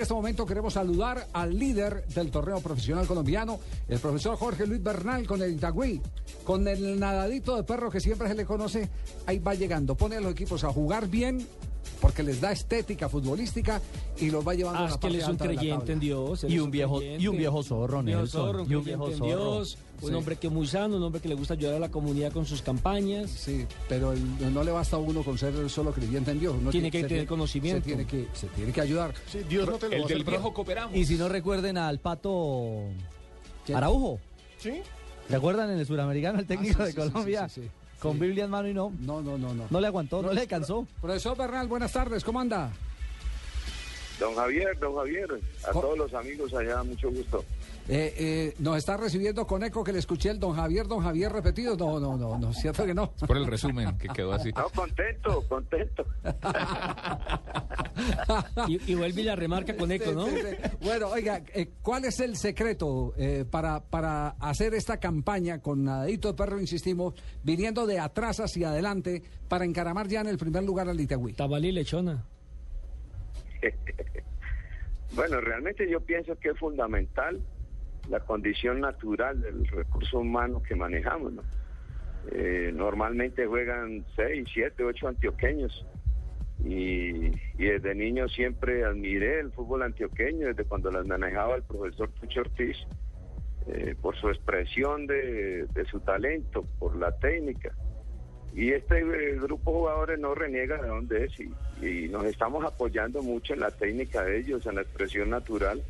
En este momento queremos saludar al líder del torneo profesional colombiano, el profesor Jorge Luis Bernal con el Itagüí, con el nadadito de perro que siempre se le conoce, ahí va llegando, pone a los equipos a jugar bien, porque les da estética futbolística y los va llevando Ah, a es la que parte él es un creyente en Dios. Y un viejo- creyente. y un viejo zorro, viejo Nelson, zorro, un y un creyente viejo en zorro. Dios, un Sí. hombre que es muy sano, un hombre que le gusta ayudar a la comunidad con sus campañas. Sí, pero el- no le basta a uno con ser solo creyente en Dios. uno Tiene que se tener conocimiento. Se tiene que, se tiene que ayudar. Sí, Dios no te lo va a hacer, pero- cooperamos. Y si no recuerden al pato ¿Quién? Araujo, ¿Sí? ¿recuerdan en el suramericano el técnico Ah, sí, de Colombia? sí, sí, sí. Con Sí. Biblia en mano y no, No, no, no, no. no le aguantó, no le cansó. Profesor Bernal, buenas tardes, ¿cómo anda? Don Javier, don Javier, a todos los amigos allá, mucho gusto. Eh, eh, nos está recibiendo con eco que le escuché el don Javier, don Javier repetido. No, no, no, no, cierto que no. Por el resumen que quedó así. No, contento, contento. Y, y vuelve y la remarca con eco, ¿no? Sí, sí, sí. Bueno, oiga, eh, ¿cuál es el secreto eh, para, para hacer esta campaña con Nadadito de Perro, insistimos, viniendo de atrás hacia adelante para encaramar ya en el primer lugar al Itagüí? Tabalí lechona. Bueno, realmente yo pienso que es fundamental la condición natural del recurso humano que manejamos, ¿no? Eh, normalmente juegan seis, siete, ocho antioqueños y, desde niño siempre admiré el fútbol antioqueño, desde cuando las manejaba el profesor Tucho Ortiz, eh, por su expresión de, de su talento, por la técnica. Y este eh, grupo de jugadores no reniega de dónde es y, y nos estamos apoyando mucho en la técnica de ellos, en la expresión natural.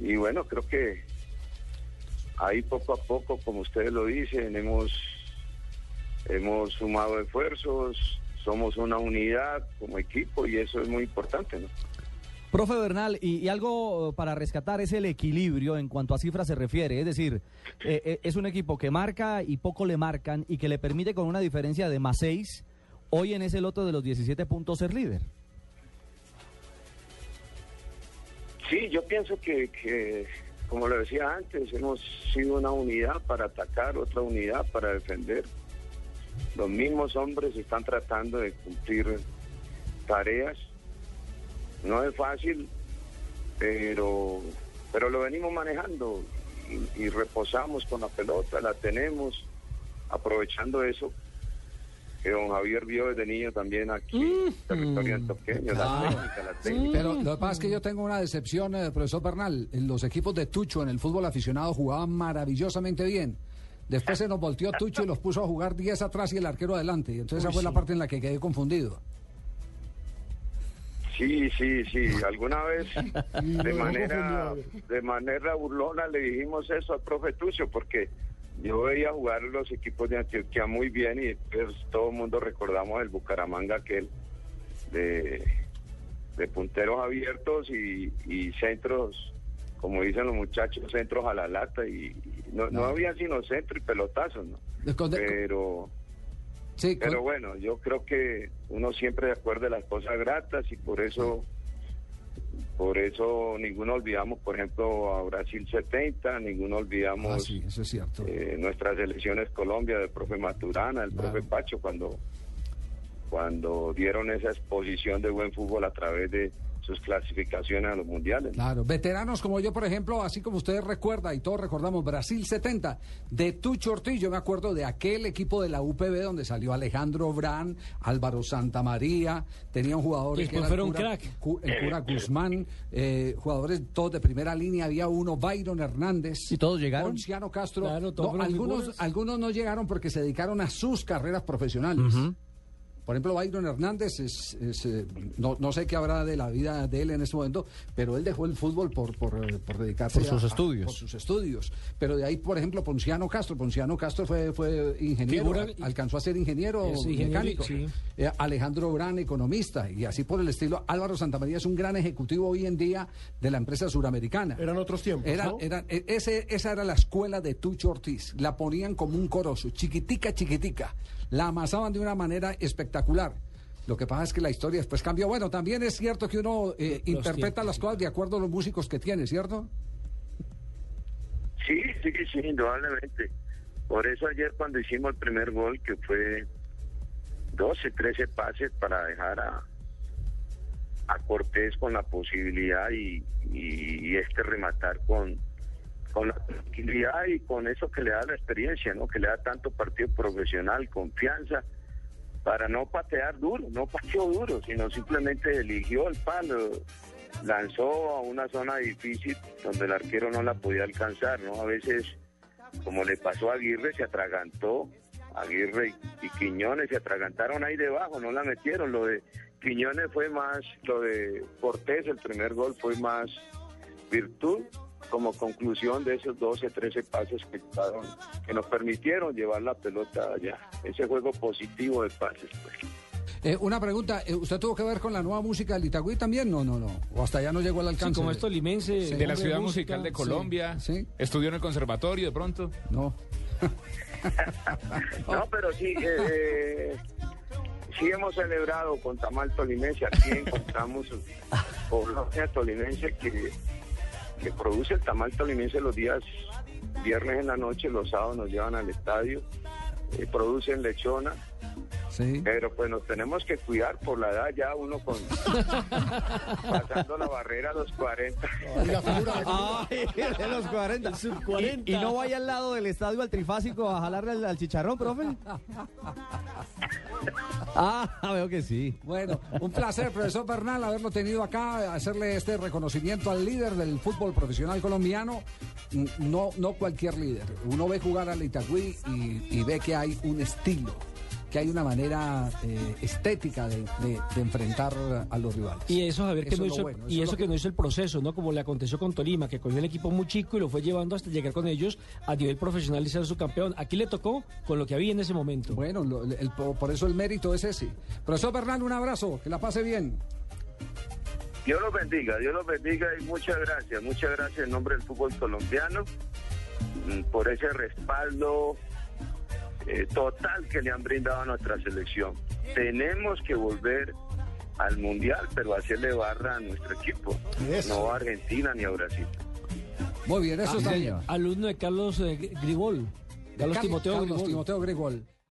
Y bueno, creo que ahí poco a poco, como ustedes lo dicen, hemos, hemos sumado esfuerzos, somos una unidad como equipo y eso es muy importante, ¿no? Profe Bernal, y, y algo para rescatar es el equilibrio en cuanto a cifras se refiere. Es decir, eh, eh, es un equipo que marca y poco le marcan y que le permite con una diferencia de más 6, hoy en ese loto de los 17 puntos ser líder. Sí, yo pienso que, que, como lo decía antes, hemos sido una unidad para atacar, otra unidad para defender. Los mismos hombres están tratando de cumplir tareas. No es fácil, pero, pero lo venimos manejando y, y reposamos con la pelota, la tenemos, aprovechando eso que don Javier vio desde niño también aquí, en territorio antioqueño, la técnica, la técnica. Pero lo que pasa es que yo tengo una decepción, eh, profesor Bernal. Los equipos de Tucho en el fútbol aficionado jugaban maravillosamente bien. Después se nos volteó Tucho y los puso a jugar 10 atrás y el arquero adelante. Y entonces esa fue la parte en la que quedé confundido. Sí, sí, sí. Alguna vez de manera de manera burlona le dijimos eso al profe Tucio porque yo veía jugar los equipos de Antioquia muy bien y pues todo el mundo recordamos el Bucaramanga aquel de, de punteros abiertos y, y centros, como dicen los muchachos, centros a la lata y, y no, no había sino centro y pelotazos, ¿no? Pero Sí, pero bueno, yo creo que uno siempre recuerda las cosas gratas y por eso, por eso ninguno olvidamos, por ejemplo, a Brasil 70, ninguno olvidamos Ah, sí, eso es cierto. eh, nuestras elecciones Colombia del profe Maturana, el Claro. profe Pacho, cuando, cuando dieron esa exposición de buen fútbol a través de sus clasificaciones a los mundiales. Claro, veteranos como yo, por ejemplo, así como ustedes recuerdan y todos recordamos Brasil 70, de Tucho Ortiz, yo me acuerdo de aquel equipo de la UPB donde salió Alejandro Brán, Álvaro Santamaría, tenían jugadores Y que después eran cura, crack. cu- el cura Guzmán, eh, jugadores todos de primera línea, había uno, Byron Hernández. ¿Y todos llegaron? Ponciano Castro. Claro, todos No, algunos, figuras. algunos no llegaron porque se dedicaron a sus carreras profesionales. Por ejemplo, Byron Hernández, es, es, eh, no, no sé qué habrá de la vida de él en este momento, pero él dejó el fútbol por, por, eh, por dedicarse Por sus a- a- estudios. por sus estudios. Pero de ahí, por ejemplo, Ponciano Castro. Ponciano Castro fue, fue ingeniero, Figura- al- alcanzó a ser ingeniero ingeniero, mecánico. sí. Eh, Alejandro Brán, economista, y así por el estilo. Álvaro Santamaría es un gran ejecutivo hoy en día de la empresa suramericana. Eran otros tiempos, Era, ¿no? era- e- ese, esa era la escuela de Tucho Ortiz. La ponían como un corozo, chiquitica, chiquitica. La amasaban de una manera espectacular. Lo que pasa es que la historia después cambió. Bueno, también es cierto que uno eh, interpreta tiempos, las cosas de acuerdo a los músicos que tiene, ¿cierto? Sí, sí, sí, indudablemente. Por eso ayer cuando hicimos el primer gol, que fue 12, 13 pases para dejar a, a Cortés con la posibilidad y, y, este rematar con, con la tranquilidad y con eso que le da la experiencia, ¿no? Que le da tanto partido profesional, confianza, para no patear duro, no pateó duro, sino simplemente eligió el palo, lanzó a una zona difícil donde el arquero no la podía alcanzar, ¿no? A veces, como le pasó a Aguirre, se atragantó, Aguirre y Quiñones se atragantaron ahí debajo, no la metieron, lo de Quiñones fue más, lo de Cortés, el primer gol fue más virtud como conclusión de esos 12, 13 pases que, que nos permitieron llevar la pelota allá. Ese juego positivo de pases. Pues. Eh, una pregunta, eh, ¿usted tuvo que ver con la nueva música del Itagüí también? No, no, no. O hasta allá no llegó al alcance. Sí, como esto limense. De la ciudad musical de Colombia. Sí, ¿Estudió en el conservatorio de pronto? No. no, pero sí. Eh, sí hemos celebrado con Tamal Tolimense, aquí encontramos población tolimense que, que produce el tamal tolimense los días viernes en la noche, los sábados nos llevan al estadio, eh, producen lechona, pero pues nos tenemos que cuidar por la edad ya uno con pasando la barrera a los 40. Ay, de los 40. ¿Y, no vaya al lado del estadio al trifásico a jalarle al, chicharrón, profe? Ah, veo que sí. Bueno, un placer, profesor Bernal, haberlo tenido acá, hacerle este reconocimiento al líder del fútbol profesional colombiano. No, no cualquier líder. Uno ve jugar al Itagüí y ve que hay un estilo que hay una manera eh, estética de, enfrentar a los rivales. Y eso, Javier, que no hizo, y eso, que, no hizo el proceso, ¿no? Como le aconteció con Tolima, que cogió el equipo muy chico y lo fue llevando hasta llegar con ellos a nivel profesional y ser su campeón. Aquí le tocó con lo que había en ese momento. Bueno, por eso el mérito es ese. Profesor Bernal, un abrazo, que la pase bien. Dios los bendiga, Dios los bendiga y muchas gracias, muchas gracias en nombre del fútbol colombiano mm, por ese respaldo eh, total que le han brindado a nuestra selección. Tenemos que volver al Mundial, pero hacerle barra a nuestro equipo, no a Argentina ni a Brasil. Muy bien, eso ah, está Alumno de Carlos eh, Grigol. Carlos, Timoteo Grigol.